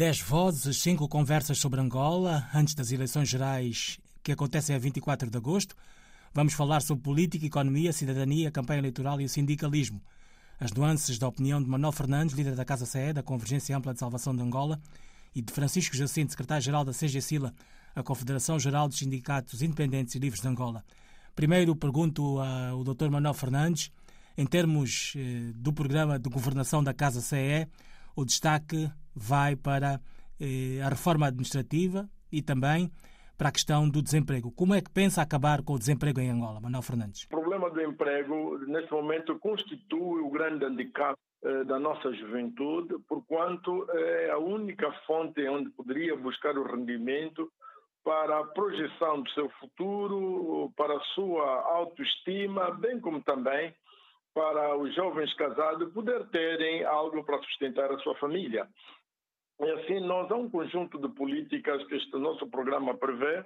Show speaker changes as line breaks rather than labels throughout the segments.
Dez vozes, cinco conversas sobre Angola, antes das eleições gerais que acontecem a 24 de agosto. Vamos falar sobre política, economia, cidadania, campanha eleitoral e o sindicalismo. As nuances da opinião de Manuel Fernandes, líder da Casa CE, da Convergência Ampla de Salvação de Angola, e de Francisco Jacinto, secretário-geral da CGSILA, a Confederação Geral dos Sindicatos Independentes e Livres de Angola. Primeiro pergunto ao Dr. Manuel Fernandes, em termos eh, do programa de governação da Casa CE, o destaque vai para eh, a reforma administrativa e também para a questão do desemprego. Como é que pensa acabar com o desemprego em Angola, Manuel Fernandes?
O problema do emprego, neste momento, constitui o grande handicap eh, da nossa juventude, porquanto é a única fonte onde poderia buscar o rendimento para a projeção do seu futuro, para a sua autoestima, bem como também para os jovens casados poder terem algo para sustentar a sua família. E assim, nós há um conjunto de políticas que este nosso programa prevê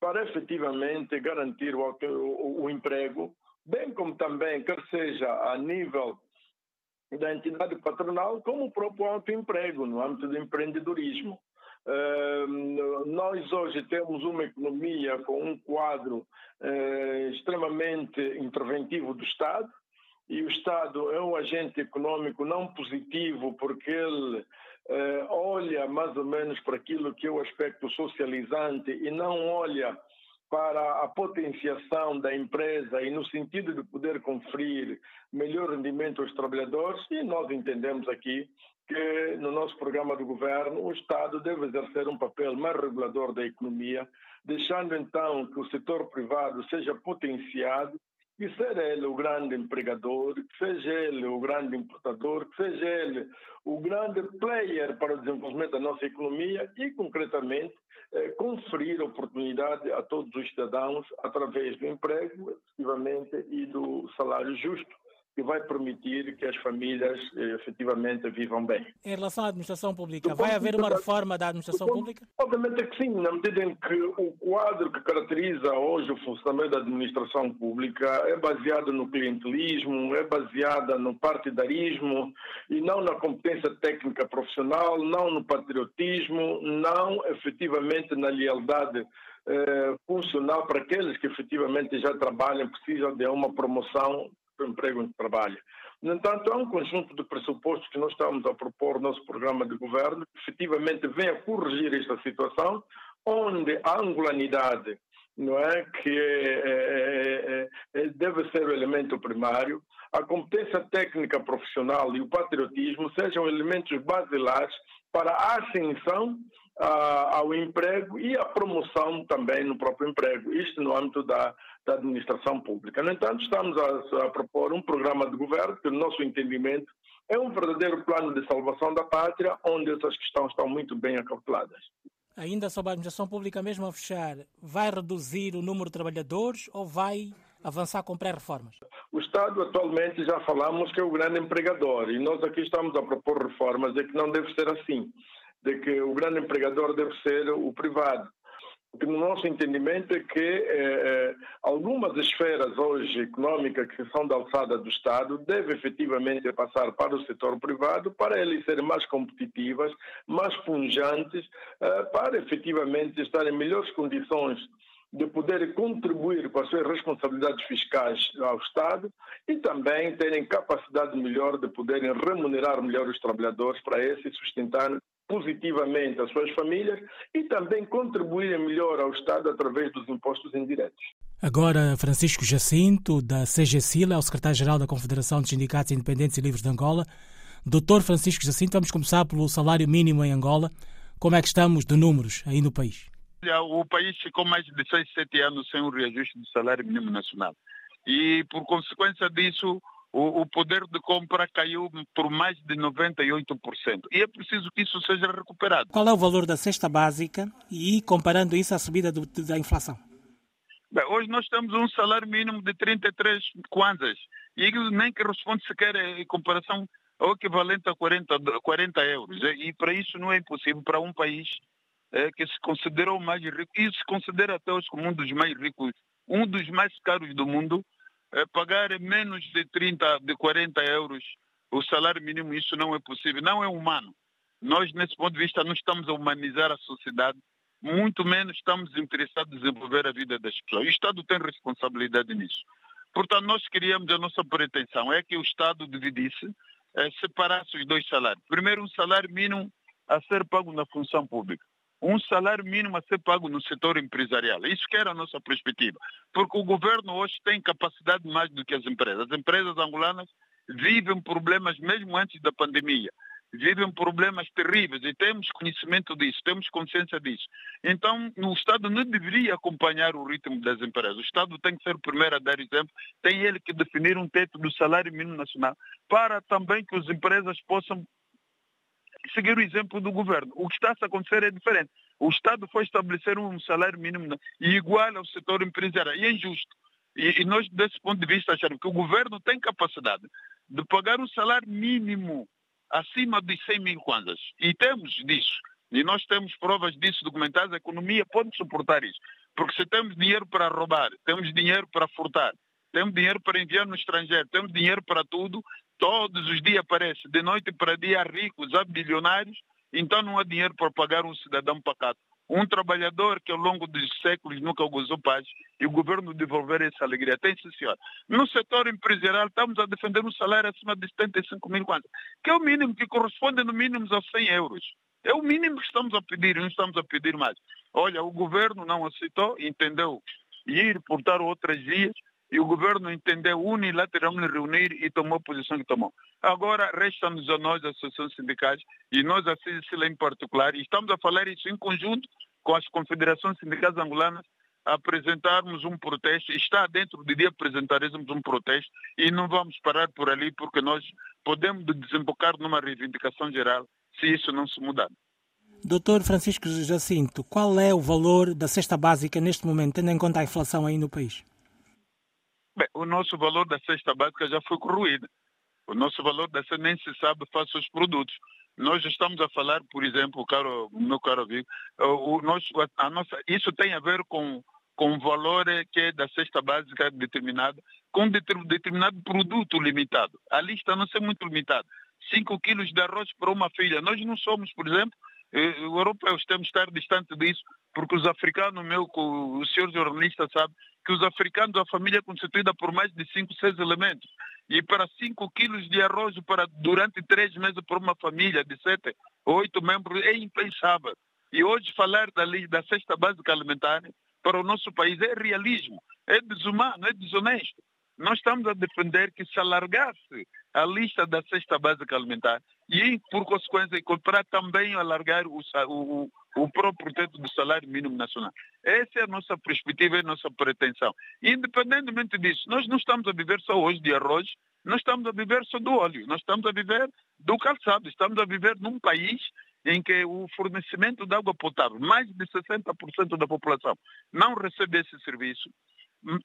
para efetivamente garantir o, o, o emprego, bem como também, quer seja a nível da entidade patronal, como o próprio autoemprego, no âmbito do empreendedorismo. Nós hoje temos uma economia com um quadro uh, extremamente interventivo do Estado, e o Estado é um agente econômico não positivo porque ele eh, olha mais ou menos para aquilo que é o aspecto socializante e não olha para a potenciação da empresa e no sentido de poder conferir melhor rendimento aos trabalhadores e nós entendemos aqui que no nosso programa do governo o Estado deve exercer um papel mais regulador da economia, deixando então que o setor privado seja potenciado que seja ele o grande empregador, que seja ele o grande importador, que seja ele o grande player para o desenvolvimento da nossa economia e, concretamente, eh, conferir oportunidade a todos os cidadãos através do emprego, efetivamente, e do salário justo que vai permitir que as famílias eh, efetivamente vivam bem.
Em relação à administração pública, vai haver uma reforma da administração pública?
Obviamente que sim, na medida em que o quadro que caracteriza hoje o funcionamento da administração pública é baseado no clientelismo, é baseado no partidarismo e não na competência técnica profissional, não no patriotismo, não efetivamente na lealdade eh, funcional para aqueles que efetivamente já trabalham, precisam de uma promoção do emprego e trabalho. No entanto, há um conjunto de pressupostos que nós estamos a propor no nosso programa de governo que efetivamente vem a corrigir esta situação, onde a angolanidade não é que é, é, é, deve ser o elemento primário, a competência técnica profissional e o patriotismo sejam elementos basilares para a ascensão ao emprego e a promoção também no próprio emprego, isto no âmbito da, da administração pública. No entanto, estamos a, a propor um programa de governo que, no nosso entendimento, é um verdadeiro plano de salvação da pátria, onde essas questões estão muito bem acauteladas.
Ainda sobre a administração pública, mesmo a fechar, vai reduzir o número de trabalhadores ou vai avançar com pré-reformas?
O Estado atualmente já falamos que é o grande empregador e nós aqui estamos a propor reformas e que não deve ser assim de que o grande empregador deve ser o privado. Porque no nosso entendimento é que eh, eh, algumas esferas hoje económicas que são da alçada do Estado devem efetivamente passar para o setor privado para eles serem mais competitivas, mais punjantes, eh, para efetivamente estar em melhores condições de poder contribuir com as suas responsabilidades fiscais ao Estado e também terem capacidade melhor de poderem remunerar melhor os trabalhadores para esse sustentar positivamente as suas famílias e também contribuírem melhor ao Estado através dos impostos indiretos.
Agora, Francisco Jacinto, da CGCILA, é o secretário-geral da Confederação dos Sindicatos Independentes e Livres de Angola. Doutor Francisco Jacinto, vamos começar pelo salário mínimo em Angola. Como é que estamos de números aí no país?
O país ficou mais de 6, 7 anos sem o reajuste do salário mínimo nacional. E, por consequência disso, o, o, poder de compra caiu por mais de 98%. E é preciso que isso seja recuperado.
Qual é o valor da cesta básica e comparando isso à subida do, da inflação?
Bem, hoje nós temos um salário mínimo de 33 kwanzas e nem que responde sequer em comparação ao equivalente a 40, 40 euros. E para isso não é impossível para um país é, que se considera o mais rico e se considera até hoje como um dos mais ricos, um dos mais caros do mundo, é, pagar menos de 30, de 40 euros o salário mínimo, isso não é possível, não é humano. Nós, nesse ponto de vista, não estamos a humanizar a sociedade, muito menos estamos interessados em desenvolver a vida das pessoas. O Estado tem responsabilidade nisso. Portanto, nós queríamos, a nossa pretensão é que o Estado dividisse, eh, separasse os dois salários. Primeiro, um salário mínimo a ser pago na função pública. Um salário mínimo a ser pago no setor empresarial. Isso que era a nossa perspectiva. Porque o governo hoje tem capacidade mais do que as empresas. As empresas angolanas vivem problemas mesmo antes da pandemia vivem problemas terríveis e temos conhecimento disso, temos consciência disso. Então, o Estado não deveria acompanhar o ritmo das empresas. O Estado tem que ser o primeiro a dar exemplo, tem ele que definir um teto do salário mínimo nacional para também que as empresas possam seguir o exemplo do governo. O que está a acontecer é diferente. O Estado foi estabelecer um salário mínimo igual ao setor empresarial e é injusto. E, e nós, desse ponto de vista, achamos que o governo tem capacidade de pagar um salário mínimo acima de 100 mil kwanzas. E temos disso. E nós temos provas disso documentadas. A economia pode suportar isso. Porque se temos dinheiro para roubar, temos dinheiro para furtar, temos dinheiro para enviar no estrangeiro, temos dinheiro para tudo, todos os dias aparece, de noite para dia, ricos, há bilionários, então não há dinheiro para pagar um cidadão pacato. Um trabalhador que ao longo dos séculos nunca gozou paz e o governo devolver essa alegria. Tem, sim, senhor. No setor empresarial, estamos a defender um salário acima de 75 mil quantos, que é o mínimo, que corresponde no mínimo a 100 euros. É o mínimo que estamos a pedir, não estamos a pedir mais. Olha, o governo não aceitou, entendeu ir portar outras vias e o governo entendeu unilateralmente reunir e tomou a posição que tomou. Agora, resta-nos a nós, associações sindicais, e nós, a CICILA em particular, e estamos a falar isso em conjunto com as confederações sindicais angolanas, apresentarmos um protesto, está dentro do dia apresentaremos um protesto e não vamos parar por ali porque nós podemos desembocar numa reivindicação geral se isso não se mudar.
Doutor Francisco Jacinto, qual é o valor da cesta básica neste momento, tendo em conta a inflação aí no país?
Bem, o nosso valor da cesta básica já foi corroído. O nosso valor da cesta nem se sabe face aos produtos. Nós estamos a falar, por exemplo, caro, meu caro amigo, o nosso, a nossa, isso tem a ver com, com o valor que é da cesta básica determinada, com determinado produto limitado. A lista não é muito limitada. 5 quilos de arroz para uma filha. Nós não somos, por exemplo, eh, europeus, temos de estar distante disso, porque os africanos, meu, o senhor jornalista sabe, que os africanos, a família é constituída por mais de 5, 6 elementos. E para 5 quilos de arroz para, durante 3 meses para uma família de 7 ou 8 membros é impensável. E hoje falar da, da cesta básica alimentar para o nosso país é realismo, é desumano, é desonesto. Nós estamos a defender que se alargasse a lista da cesta básica alimentar e, por consequência, para também alargar o, o, o próprio teto do salário mínimo nacional. Essa é a nossa perspectiva e a nossa pretensão. Independentemente disso, nós não estamos a viver só hoje de arroz, nós estamos a viver só do óleo, nós estamos a viver do calçado, estamos a viver num país em que o fornecimento de água potável, mais de 60% da população não recebe esse serviço,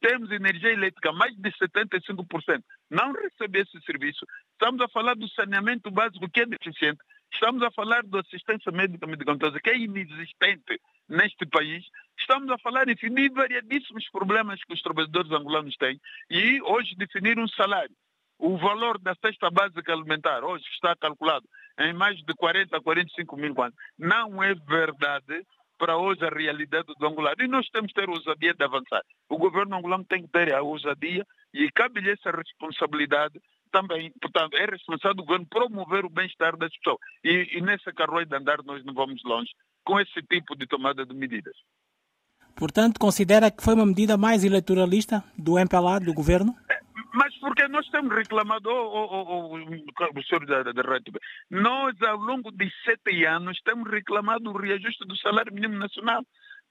temos energia elétrica, mais de 75%, não recebe esse serviço. Estamos a falar do saneamento básico que é deficiente. Estamos a falar da assistência médica medicamentosa que é inexistente neste país. Estamos a falar, enfim, de variadíssimos problemas que os trabalhadores angolanos têm. E hoje definir um salário. O valor da cesta básica alimentar hoje está calculado em mais de 40 a 45 mil quantos. Não é verdade para hoje a realidade do angolano. E nós temos que ter ousadia de avançar. O governo angolano tem que ter a ousadia e cabe-lhe essa responsabilidade também. Portanto, é responsável do governo promover o bem-estar das pessoas. E, e nessa carruagem de andar nós não vamos longe com esse tipo de tomada de medidas.
Portanto, considera que foi uma medida mais eleitoralista do MPLA, do governo?
Nós temos reclamado, oh, oh, oh, o senhor da, da Rádio, nós ao longo de sete anos temos reclamado o reajuste do salário mínimo nacional.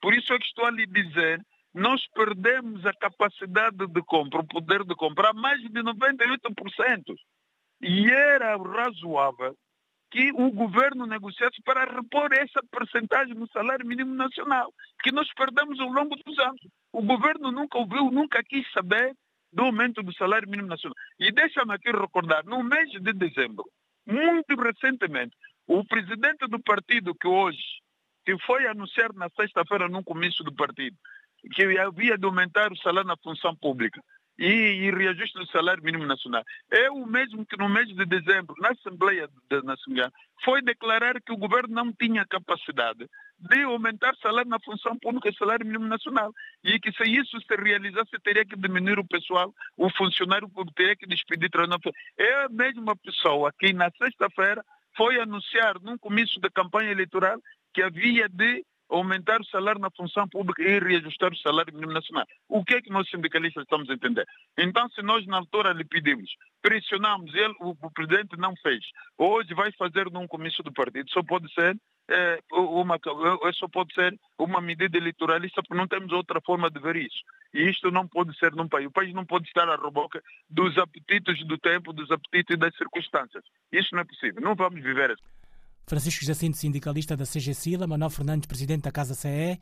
Por isso é que estou a lhe dizer, nós perdemos a capacidade de compra, o poder de comprar mais de 98%. E era razoável que o governo negociasse para repor essa percentagem no salário mínimo nacional, que nós perdemos ao longo dos anos. O governo nunca ouviu, nunca quis saber do aumento do salário mínimo nacional. E deixa-me aqui recordar, no mês de dezembro, muito recentemente, o presidente do partido que hoje, que foi anunciar na sexta-feira num comício do partido, que havia de aumentar o salário na função pública, e, e reajuste do salário mínimo nacional. É o mesmo que no mês de dezembro, na Assembleia Nacional, foi declarar que o governo não tinha capacidade de aumentar salário na função pública e salário mínimo nacional. E que se isso se realizasse, teria que diminuir o pessoal, o funcionário público teria que despedir. É a mesma pessoa que na sexta-feira foi anunciar num comício de campanha eleitoral que havia de aumentar o salário na função pública e reajustar o salário mínimo nacional. O que é que nós sindicalistas estamos a entender? Então, se nós na altura lhe pedimos, pressionamos, ele, o, o presidente não fez, hoje vai fazer num comício do partido, só pode ser é, uma, só pode ser uma medida eleitoralista, porque não temos outra forma de ver isso. E isto não pode ser num país. O país não pode estar à reboca dos apetites do tempo, dos apetites das circunstâncias. Isso não é possível. Não vamos viver assim.
Francisco Jacinto, sindicalista da CGCILA, Manuel Fernandes, presidente da Casa CE,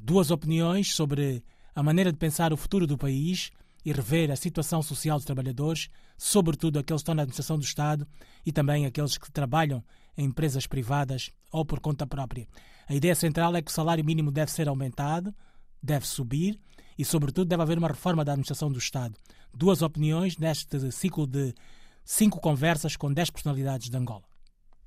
duas opiniões sobre a maneira de pensar o futuro do país e rever a situação social dos trabalhadores, sobretudo aqueles que estão na administração do Estado e também aqueles que trabalham em empresas privadas ou por conta própria. A ideia central é que o salário mínimo deve ser aumentado, deve subir e, sobretudo, deve haver uma reforma da administração do Estado. Duas opiniões neste ciclo de cinco conversas com dez personalidades de Angola.